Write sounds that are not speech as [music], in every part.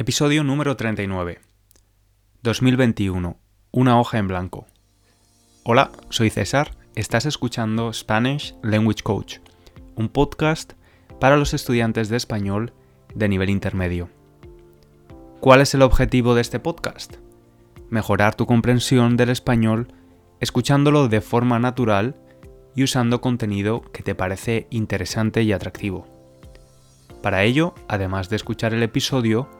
Episodio número 39. 2021. Una hoja en blanco. Hola, soy César. Estás escuchando Spanish Language Coach, un podcast para los estudiantes de español de nivel intermedio. ¿Cuál es el objetivo de este podcast? Mejorar tu comprensión del español escuchándolo de forma natural y usando contenido que te parece interesante y atractivo. Para ello, además de escuchar el episodio,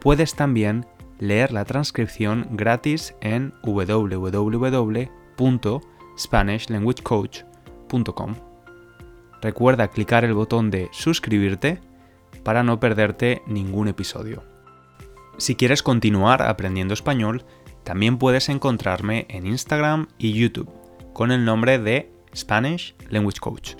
puedes también leer la transcripción gratis en www.spanishlanguagecoach.com. Recuerda clicar el botón de suscribirte para no perderte ningún episodio. Si quieres continuar aprendiendo español, también puedes encontrarme en Instagram y YouTube con el nombre de Spanish Language Coach.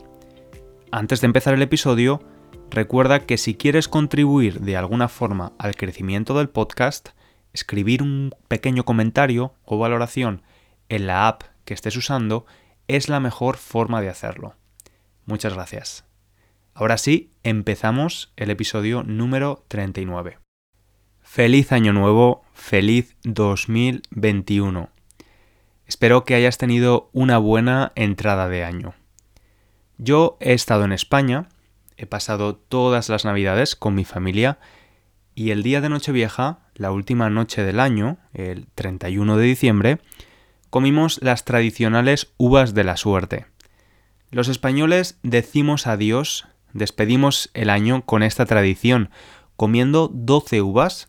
Antes de empezar el episodio, recuerda que si quieres contribuir de alguna forma al crecimiento del podcast, escribir un pequeño comentario o valoración en la app que estés usando es la mejor forma de hacerlo. Muchas gracias. Ahora sí, empezamos el episodio número 39. Feliz año nuevo, feliz 2021. Espero que hayas tenido una buena entrada de año. Yo he estado en España, he pasado todas las navidades con mi familia y el día de Nochevieja, la última noche del año, el 31 de diciembre, comimos las tradicionales uvas de la suerte. Los españoles decimos adiós despedimos el año con esta tradición, comiendo 12 uvas,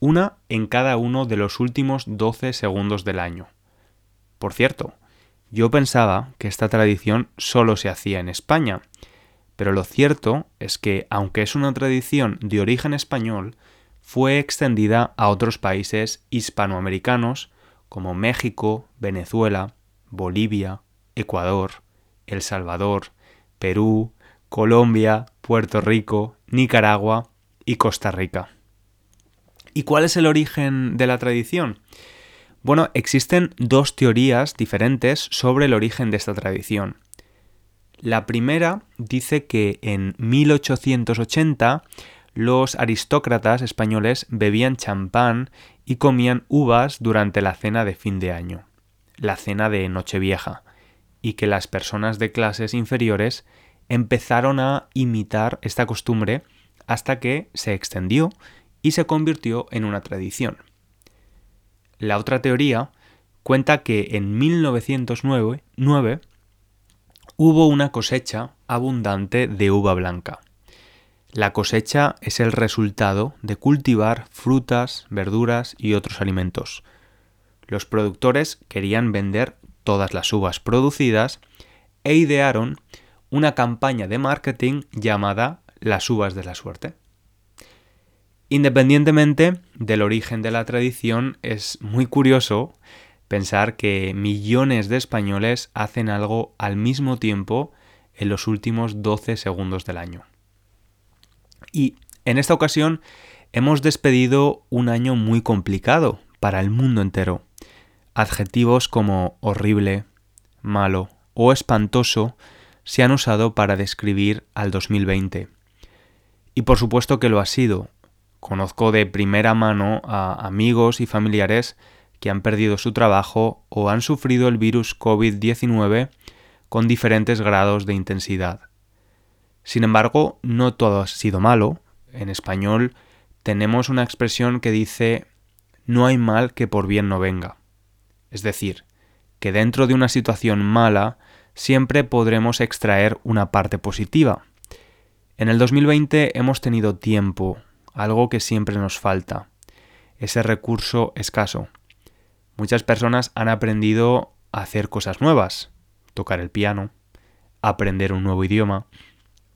una en cada uno de los últimos 12 segundos del año. Por cierto, yo pensaba que esta tradición solo se hacía en España, pero lo cierto es que, aunque es una tradición de origen español, fue extendida a otros países hispanoamericanos como México, Venezuela, Bolivia, Ecuador, El Salvador, Perú, Colombia, Puerto Rico, Nicaragua y Costa Rica. ¿Y cuál es el origen de la tradición? Bueno, existen dos teorías diferentes sobre el origen de esta tradición. La primera dice que en 1880 los aristócratas españoles bebían champán y comían uvas durante la cena de fin de año, la cena de Nochevieja, y que las personas de clases inferiores empezaron a imitar esta costumbre hasta que se extendió y se convirtió en una tradición. La otra teoría cuenta que en 1909 hubo una cosecha abundante de uva blanca. La cosecha es el resultado de cultivar frutas, verduras y otros alimentos. Los productores querían vender todas las uvas producidas e idearon una campaña de marketing llamada Las uvas de la suerte. Independientemente del origen de la tradición, es muy curioso pensar que millones de españoles hacen algo al mismo tiempo en los últimos 12 segundos del año. Y en esta ocasión hemos despedido un año muy complicado para el mundo entero. Adjetivos como horrible, malo o espantoso se han usado para describir al 2020. Y por supuesto que lo ha sido. Conozco de primera mano a amigos y familiares que han perdido su trabajo o han sufrido el virus COVID-19 con diferentes grados de intensidad. Sin embargo, no todo ha sido malo. En español tenemos una expresión que dice no hay mal que por bien no venga. Es decir, que dentro de una situación mala siempre podremos extraer una parte positiva. En el 2020 hemos tenido tiempo, algo que siempre nos falta, ese recurso escaso. Muchas personas han aprendido a hacer cosas nuevas, tocar el piano, aprender un nuevo idioma,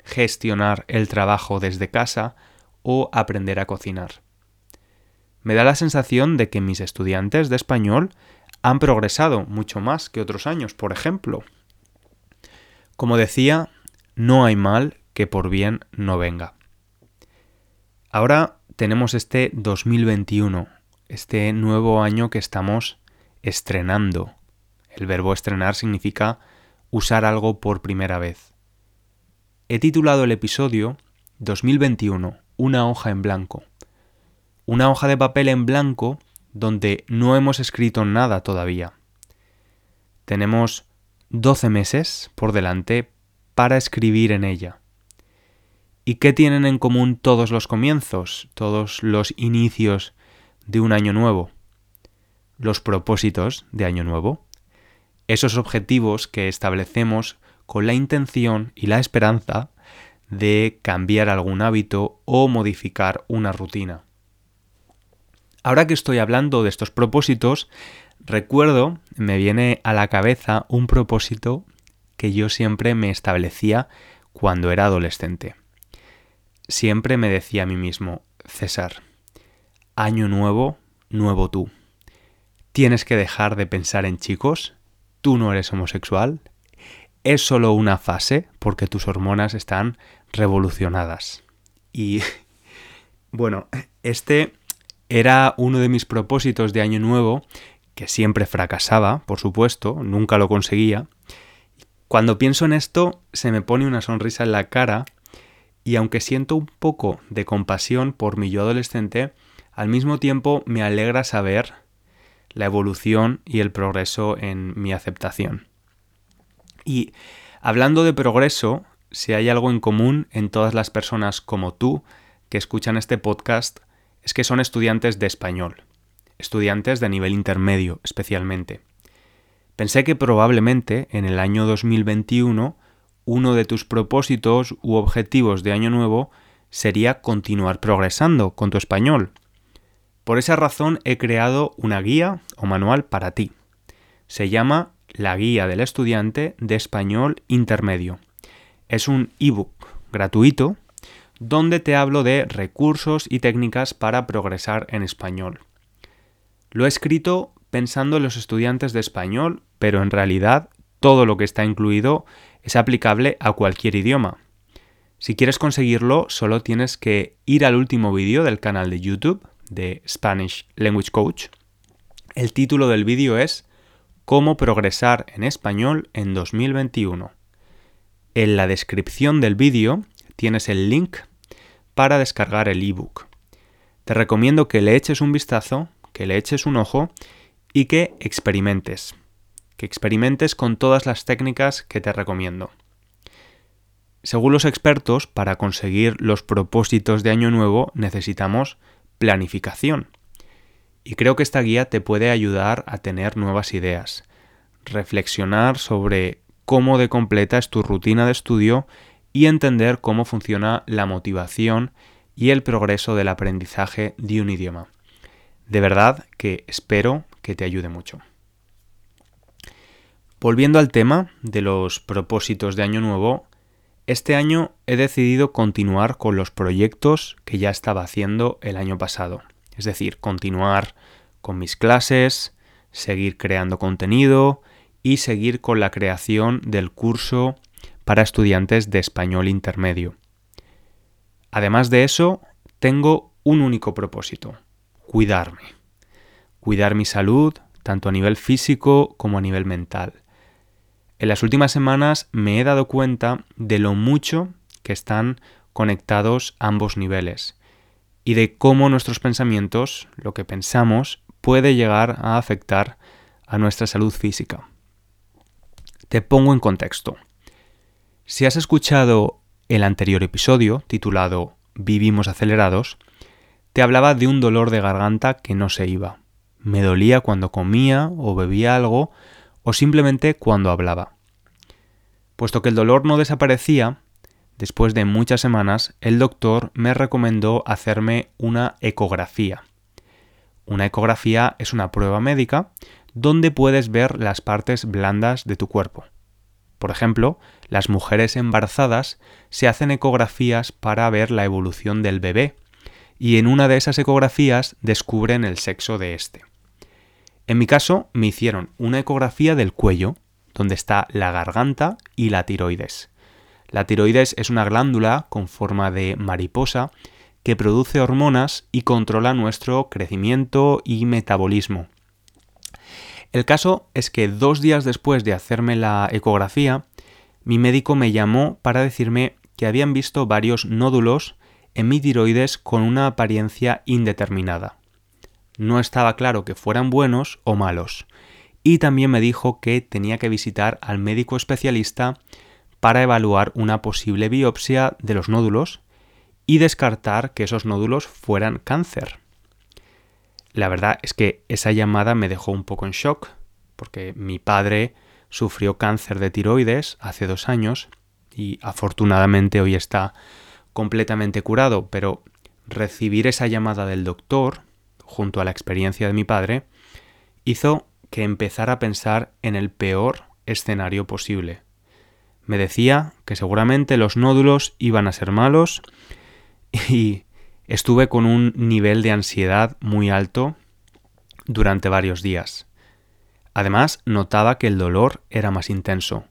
gestionar el trabajo desde casa o aprender a cocinar. Me da la sensación de que mis estudiantes de español han progresado mucho más que otros años, por ejemplo. Como decía, no hay mal que por bien no venga. Ahora tenemos este 2021, este nuevo año que estamos estrenando. El verbo estrenar significa usar algo por primera vez. He titulado el episodio 2021, una hoja en blanco. una hoja de papel en blanco donde no hemos escrito nada todavía. Tenemos 12 meses por delante para escribir en ella. ¿Y qué tienen en común todos los comienzos, todos los inicios de un año nuevo? Los propósitos de año nuevo. Esos objetivos que establecemos con la intención y la esperanza de cambiar algún hábito o modificar una rutina. Ahora que estoy hablando de estos propósitos, recuerdo, me viene a la cabeza un propósito que yo siempre me establecía cuando era adolescente. Siempre me decía a mí mismo, César, año nuevo, nuevo tú. Tienes que dejar de pensar en chicos, tú no eres homosexual, es solo una fase porque tus hormonas están revolucionadas. Y [laughs] bueno, este era uno de mis propósitos de año nuevo, que siempre fracasaba, por supuesto, nunca lo conseguía. Cuando pienso en esto, se me pone una sonrisa en la cara y aunque siento un poco de compasión por mi yo adolescente, al mismo tiempo me alegra saber la evolución y el progreso en mi aceptación. Y hablando de progreso, si hay algo en común en todas las personas como tú que escuchan este podcast, es que son estudiantes de español, estudiantes de nivel intermedio especialmente. Pensé que probablemente en el año 2021 uno de tus propósitos u objetivos de año nuevo sería continuar progresando con tu español. Por esa razón he creado una guía o manual para ti. Se llama la guía del estudiante de español intermedio. Es un ebook gratuito donde te hablo de recursos y técnicas para progresar en español. Lo he escrito pensando en los estudiantes de español, pero en realidad todo lo que está incluido es aplicable a cualquier idioma. Si quieres conseguirlo, solo tienes que ir al último vídeo del canal de YouTube de Spanish Language Coach. El título del vídeo es Cómo progresar en español en 2021. En la descripción del vídeo tienes el link para descargar el ebook. Te recomiendo que le eches un vistazo, que le eches un ojo y que experimentes. Que experimentes con todas las técnicas que te recomiendo. Según los expertos, para conseguir los propósitos de Año Nuevo necesitamos planificación. Y creo que esta guía te puede ayudar a tener nuevas ideas, reflexionar sobre cómo de completa es tu rutina de estudio y entender cómo funciona la motivación y el progreso del aprendizaje de un idioma. De verdad que espero que te ayude mucho. Volviendo al tema de los propósitos de Año Nuevo, este año he decidido continuar con los proyectos que ya estaba haciendo el año pasado es decir, continuar con mis clases, seguir creando contenido y seguir con la creación del curso para estudiantes de español intermedio. Además de eso, tengo un único propósito, cuidarme. Cuidar mi salud, tanto a nivel físico como a nivel mental. En las últimas semanas me he dado cuenta de lo mucho que están conectados ambos niveles y de cómo nuestros pensamientos, lo que pensamos, puede llegar a afectar a nuestra salud física. Te pongo en contexto. Si has escuchado el anterior episodio, titulado Vivimos acelerados, te hablaba de un dolor de garganta que no se iba. Me dolía cuando comía o bebía algo o simplemente cuando hablaba. Puesto que el dolor no desaparecía, Después de muchas semanas, el doctor me recomendó hacerme una ecografía. Una ecografía es una prueba médica donde puedes ver las partes blandas de tu cuerpo. Por ejemplo, las mujeres embarazadas se hacen ecografías para ver la evolución del bebé y en una de esas ecografías descubren el sexo de éste. En mi caso, me hicieron una ecografía del cuello, donde está la garganta y la tiroides. La tiroides es una glándula con forma de mariposa que produce hormonas y controla nuestro crecimiento y metabolismo. El caso es que dos días después de hacerme la ecografía, mi médico me llamó para decirme que habían visto varios nódulos en mi tiroides con una apariencia indeterminada. No estaba claro que fueran buenos o malos. Y también me dijo que tenía que visitar al médico especialista para evaluar una posible biopsia de los nódulos y descartar que esos nódulos fueran cáncer. La verdad es que esa llamada me dejó un poco en shock, porque mi padre sufrió cáncer de tiroides hace dos años y afortunadamente hoy está completamente curado, pero recibir esa llamada del doctor, junto a la experiencia de mi padre, hizo que empezara a pensar en el peor escenario posible. Me decía que seguramente los nódulos iban a ser malos y estuve con un nivel de ansiedad muy alto durante varios días. Además, notaba que el dolor era más intenso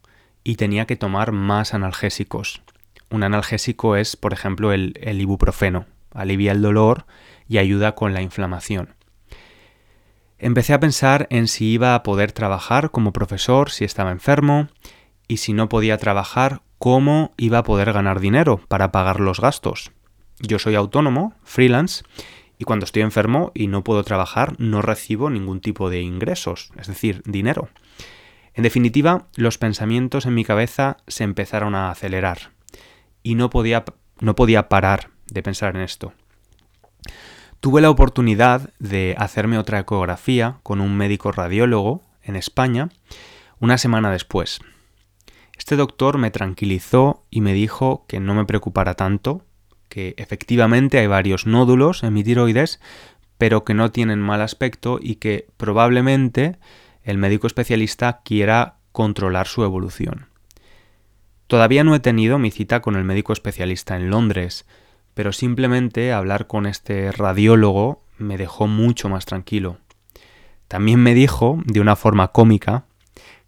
y tenía que tomar más analgésicos. Un analgésico es, por ejemplo, el, ibuprofeno. Alivia el dolor y ayuda con la inflamación. Empecé a pensar en si iba a poder trabajar como profesor si estaba enfermo y si no podía trabajar, cómo iba a poder ganar dinero para pagar los gastos. Yo soy autónomo, freelance, y cuando estoy enfermo y no puedo trabajar no recibo ningún tipo de ingresos, es decir, dinero. En definitiva, los pensamientos en mi cabeza se empezaron a acelerar y no podía, no podía parar de pensar en esto. Tuve la oportunidad de hacerme otra ecografía con un médico radiólogo en España una semana después. Este doctor me tranquilizó y me dijo que no me preocupara tanto, que efectivamente hay varios nódulos en mi tiroides, pero que no tienen mal aspecto y que probablemente el médico especialista quiera controlar su evolución. Todavía no he tenido mi cita con el médico especialista en Londres, pero simplemente hablar con este radiólogo me dejó mucho más tranquilo. También me dijo, de una forma cómica,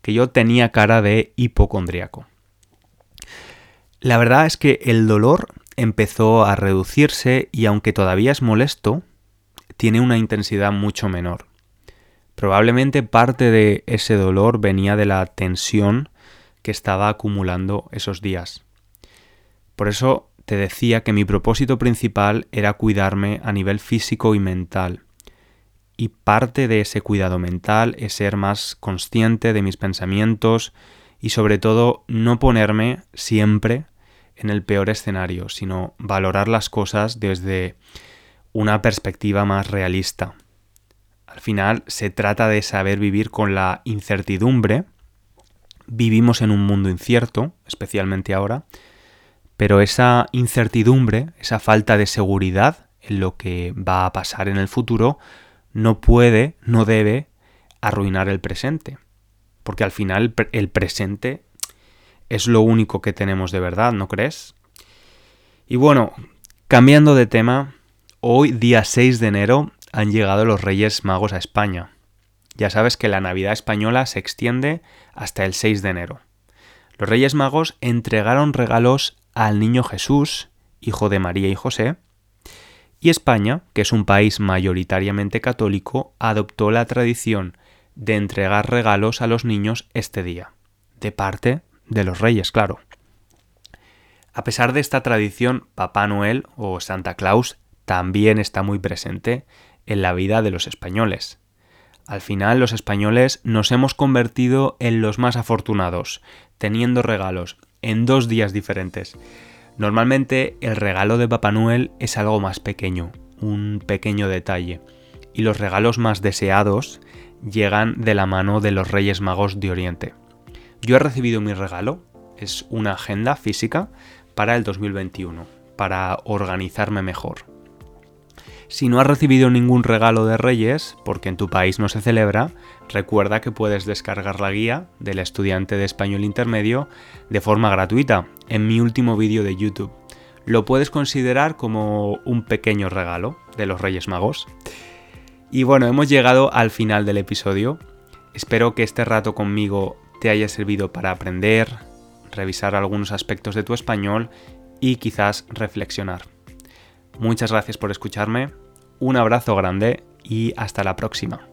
que yo tenía cara de hipocondriaco. La verdad es que el dolor empezó a reducirse y aunque todavía es molesto, tiene una intensidad mucho menor. Probablemente parte de ese dolor venía de la tensión que estaba acumulando esos días. Por eso te decía que mi propósito principal era cuidarme a nivel físico y mental. Y parte de ese cuidado mental es ser más consciente de mis pensamientos y sobre todo no ponerme siempre en el peor escenario, sino valorar las cosas desde una perspectiva más realista. Al final se trata de saber vivir con la incertidumbre. Vivimos en un mundo incierto, especialmente ahora, pero esa incertidumbre, esa falta de seguridad en lo que va a pasar en el futuro, no puede, no debe arruinar el presente. Porque al final el presente es lo único que tenemos de verdad, ¿no crees? Y bueno, cambiando de tema, hoy día 6 de enero han llegado los Reyes Magos a España. Ya sabes que la Navidad española se extiende hasta el 6 de enero. Los Reyes Magos entregaron regalos al niño Jesús, hijo de María y José, y España, que es un país mayoritariamente católico, adoptó la tradición de entregar regalos a los niños este día, de parte de los reyes, claro. A pesar de esta tradición, Papá Noel o Santa Claus también está muy presente en la vida de los españoles. Al final los españoles nos hemos convertido en los más afortunados, teniendo regalos en dos días diferentes. Normalmente el regalo de Papá Noel es algo más pequeño, un pequeño detalle, y los regalos más deseados llegan de la mano de los Reyes Magos de Oriente. Yo he recibido mi regalo, es una agenda física para el 2021, para organizarme mejor. Si no has recibido ningún regalo de Reyes, porque en tu país no se celebra, recuerda que puedes descargar la guía del estudiante de español intermedio de forma gratuita en mi último vídeo de YouTube. Lo puedes considerar como un pequeño regalo de los Reyes Magos. Y bueno, hemos llegado al final del episodio. Espero que este rato conmigo te haya servido para aprender, revisar algunos aspectos de tu español y quizás reflexionar. Muchas gracias por escucharme, un abrazo grande y hasta la próxima.